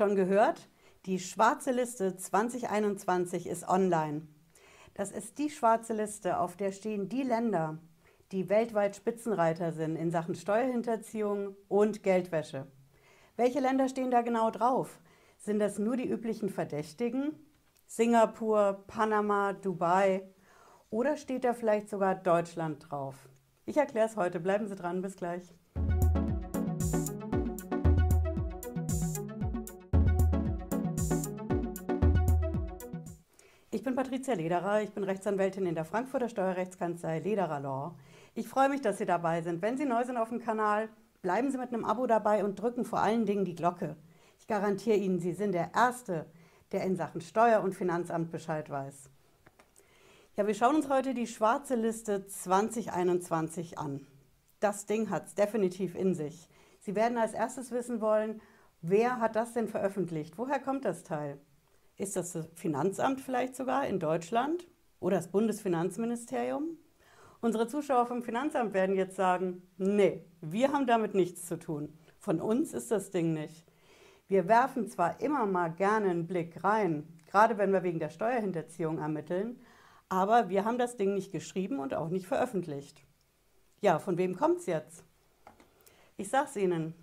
Schon gehört? Die schwarze Liste 2021 ist online. Das ist die schwarze Liste, auf der stehen die Länder, die weltweit Spitzenreiter sind in Sachen Steuerhinterziehung und Geldwäsche. Welche Länder stehen da genau drauf? Sind das nur die üblichen Verdächtigen? Singapur, Panama, Dubai? Oder steht da vielleicht sogar Deutschland drauf? Ich erkläre es heute. Bleiben Sie dran. Bis gleich. Ich bin Patricia Lederer, ich bin Rechtsanwältin in der Frankfurter Steuerrechtskanzlei Lederer Law. Ich freue mich, dass Sie dabei sind. Wenn Sie neu sind auf dem Kanal, bleiben Sie mit einem Abo dabei und drücken vor allen Dingen die Glocke. Ich garantiere Ihnen, Sie sind der Erste, der in Sachen Steuer- und Finanzamt Bescheid weiß. Ja, wir schauen uns heute die schwarze Liste 2021 an. Das Ding hat es definitiv in sich. Sie werden als erstes wissen wollen, wer hat das denn veröffentlicht? Woher kommt das Teil? Ist das das Finanzamt vielleicht sogar in Deutschland oder das Bundesfinanzministerium? Unsere Zuschauer vom Finanzamt werden jetzt sagen, nee, wir haben damit nichts zu tun. Von uns ist das Ding nicht. Wir werfen zwar immer mal gerne einen Blick rein, gerade wenn wir wegen der Steuerhinterziehung ermitteln, aber wir haben das Ding nicht geschrieben und auch nicht veröffentlicht. Ja, von wem kommt es jetzt? Ich sage es Ihnen,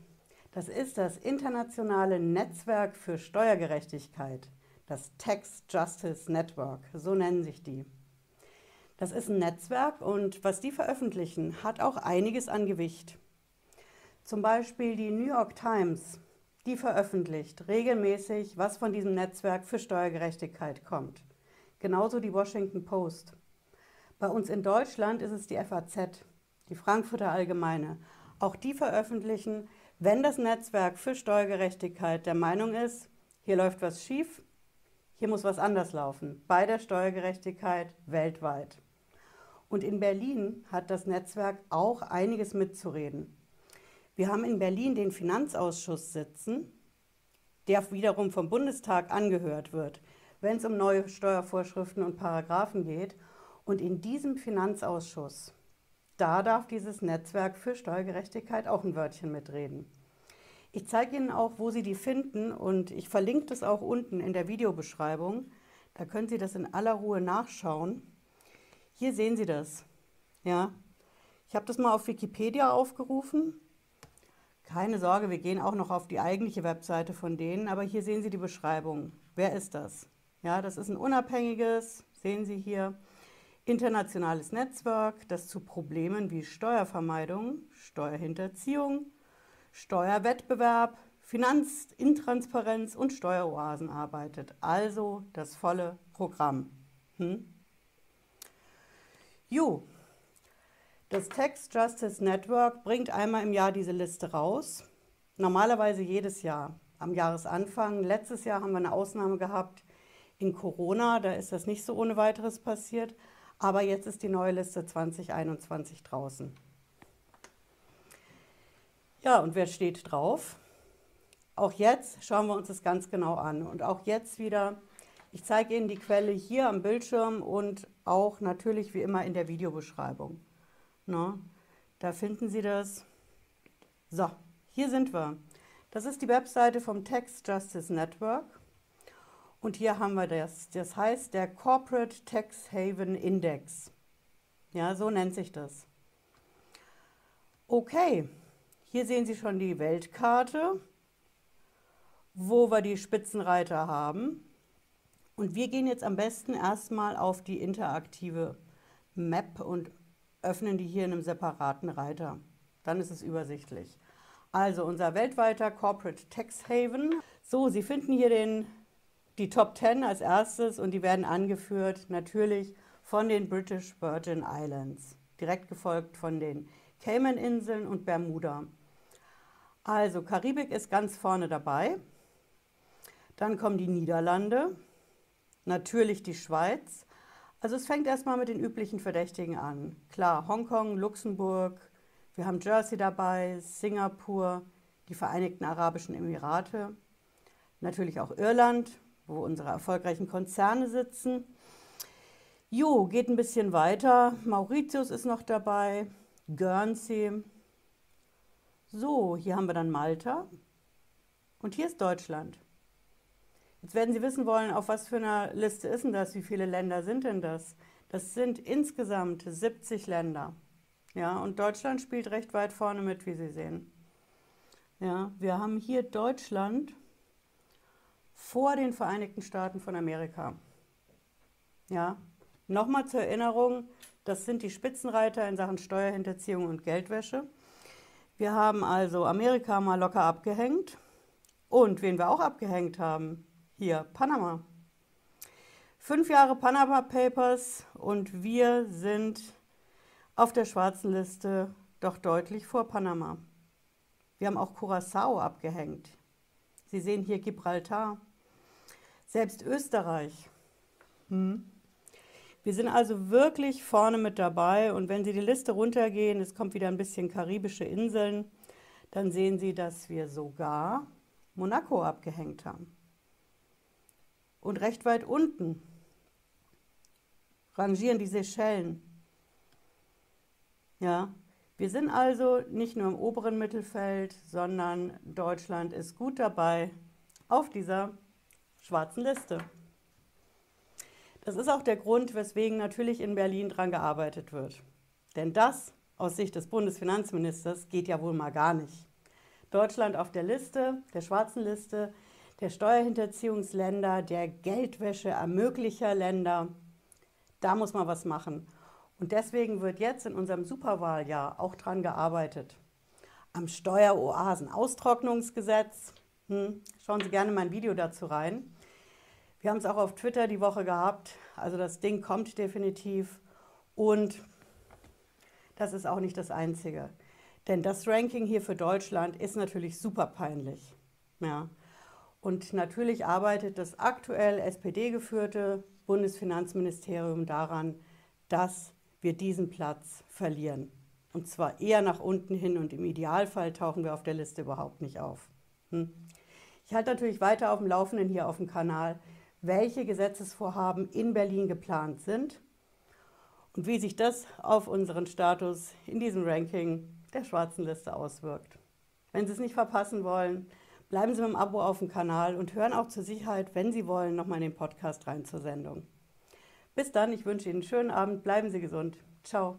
das ist das internationale Netzwerk für Steuergerechtigkeit das Tax Justice Network, so nennen sich die. Das ist ein Netzwerk und was die veröffentlichen, hat auch einiges an Gewicht. Zum Beispiel die New York Times, die veröffentlicht regelmäßig, was von diesem Netzwerk für Steuergerechtigkeit kommt. Genauso die Washington Post. Bei uns in Deutschland ist es die FAZ, die Frankfurter Allgemeine. Auch die veröffentlichen, wenn das Netzwerk für Steuergerechtigkeit der Meinung ist, hier läuft was schief, hier muss was anders laufen, bei der Steuergerechtigkeit weltweit. Und in Berlin hat das Netzwerk auch einiges mitzureden. Wir haben in Berlin den Finanzausschuss sitzen, der wiederum vom Bundestag angehört wird, wenn es um neue Steuervorschriften und Paragraphen geht. Und in diesem Finanzausschuss, da darf dieses Netzwerk für Steuergerechtigkeit auch ein Wörtchen mitreden. Ich zeige Ihnen auch, wo Sie die finden und ich verlinke das auch unten in der Videobeschreibung. Da können Sie das in aller Ruhe nachschauen. Hier sehen Sie das. Ja, ich habe das mal auf Wikipedia aufgerufen. Keine Sorge, wir gehen auch noch auf die eigentliche Webseite von denen, aber hier sehen Sie die Beschreibung. Wer ist das? Ja, das ist ein unabhängiges, sehen Sie hier, internationales Netzwerk, das zu Problemen wie Steuervermeidung, Steuerhinterziehung, Steuerwettbewerb, Finanzintransparenz und Steueroasen arbeitet. Also das volle Programm. Hm? Jo, das Tax Justice Network bringt einmal im Jahr diese Liste raus. Normalerweise jedes Jahr am Jahresanfang. Letztes Jahr haben wir eine Ausnahme gehabt in Corona, da ist das nicht so ohne weiteres passiert. Aber jetzt ist die neue Liste 2021 draußen. Ja, und wer steht drauf? Auch jetzt schauen wir uns das ganz genau an. Und auch jetzt wieder, ich zeige Ihnen die Quelle hier am Bildschirm und auch natürlich wie immer in der Videobeschreibung. Na, da finden Sie das. So, hier sind wir. Das ist die Webseite vom Tax Justice Network. Und hier haben wir das. Das heißt der Corporate Tax Haven Index. Ja, so nennt sich das. Okay, hier sehen Sie schon die Weltkarte, wo wir die Spitzenreiter haben. Und wir gehen jetzt am besten erstmal auf die interaktive Map und öffnen die hier in einem separaten Reiter. Dann ist es übersichtlich. Also unser weltweiter Corporate Tax Haven. So, Sie finden hier den, die Top 10 als erstes und die werden angeführt natürlich von den British Virgin Islands, direkt gefolgt von den Cayman-Inseln und Bermuda. Also Karibik ist ganz vorne dabei. Dann kommen die Niederlande, natürlich die Schweiz. Also es fängt erstmal mit den üblichen Verdächtigen an. Klar, Hongkong, Luxemburg, wir haben Jersey dabei, Singapur, die Vereinigten Arabischen Emirate, natürlich auch Irland, wo unsere erfolgreichen Konzerne sitzen. Jo, geht ein bisschen weiter. Mauritius ist noch dabei, Guernsey, so, hier haben wir dann Malta und hier ist Deutschland. Jetzt werden Sie wissen wollen, auf was für einer Liste ist denn das? Wie viele Länder sind denn das? Das sind insgesamt 70 Länder. Ja, und Deutschland spielt recht weit vorne mit, wie Sie sehen. Ja, wir haben hier Deutschland vor den Vereinigten Staaten von Amerika. Ja, nochmal zur Erinnerung, das sind die Spitzenreiter in Sachen Steuerhinterziehung und Geldwäsche. Wir haben also Amerika mal locker abgehängt. Und wen wir auch abgehängt haben, hier Panama. Fünf Jahre Panama Papers und wir sind auf der schwarzen Liste doch deutlich vor Panama. Wir haben auch Curacao abgehängt. Sie sehen hier Gibraltar. Selbst Österreich. Hm. Wir sind also wirklich vorne mit dabei und wenn Sie die Liste runtergehen, es kommt wieder ein bisschen karibische Inseln, dann sehen Sie, dass wir sogar Monaco abgehängt haben. Und recht weit unten rangieren die Seychellen. Ja, wir sind also nicht nur im oberen Mittelfeld, sondern Deutschland ist gut dabei auf dieser schwarzen Liste. Das ist auch der Grund, weswegen natürlich in Berlin dran gearbeitet wird. Denn das aus Sicht des Bundesfinanzministers geht ja wohl mal gar nicht. Deutschland auf der Liste, der schwarzen Liste, der Steuerhinterziehungsländer, der Geldwäsche-Ermöglicher Länder, da muss man was machen. Und deswegen wird jetzt in unserem Superwahljahr auch dran gearbeitet. Am Steueroasen-Austrocknungsgesetz. Hm, schauen Sie gerne mein Video dazu rein. Wir haben es auch auf Twitter die Woche gehabt. Also das Ding kommt definitiv. Und das ist auch nicht das Einzige. Denn das Ranking hier für Deutschland ist natürlich super peinlich. Ja. Und natürlich arbeitet das aktuell SPD-geführte Bundesfinanzministerium daran, dass wir diesen Platz verlieren. Und zwar eher nach unten hin und im Idealfall tauchen wir auf der Liste überhaupt nicht auf. Hm. Ich halte natürlich weiter auf dem Laufenden hier auf dem Kanal welche Gesetzesvorhaben in Berlin geplant sind und wie sich das auf unseren Status in diesem Ranking der schwarzen Liste auswirkt. Wenn Sie es nicht verpassen wollen, bleiben Sie mit dem Abo auf dem Kanal und hören auch zur Sicherheit, wenn Sie wollen, nochmal in den Podcast rein zur Sendung. Bis dann, ich wünsche Ihnen einen schönen Abend, bleiben Sie gesund. Ciao.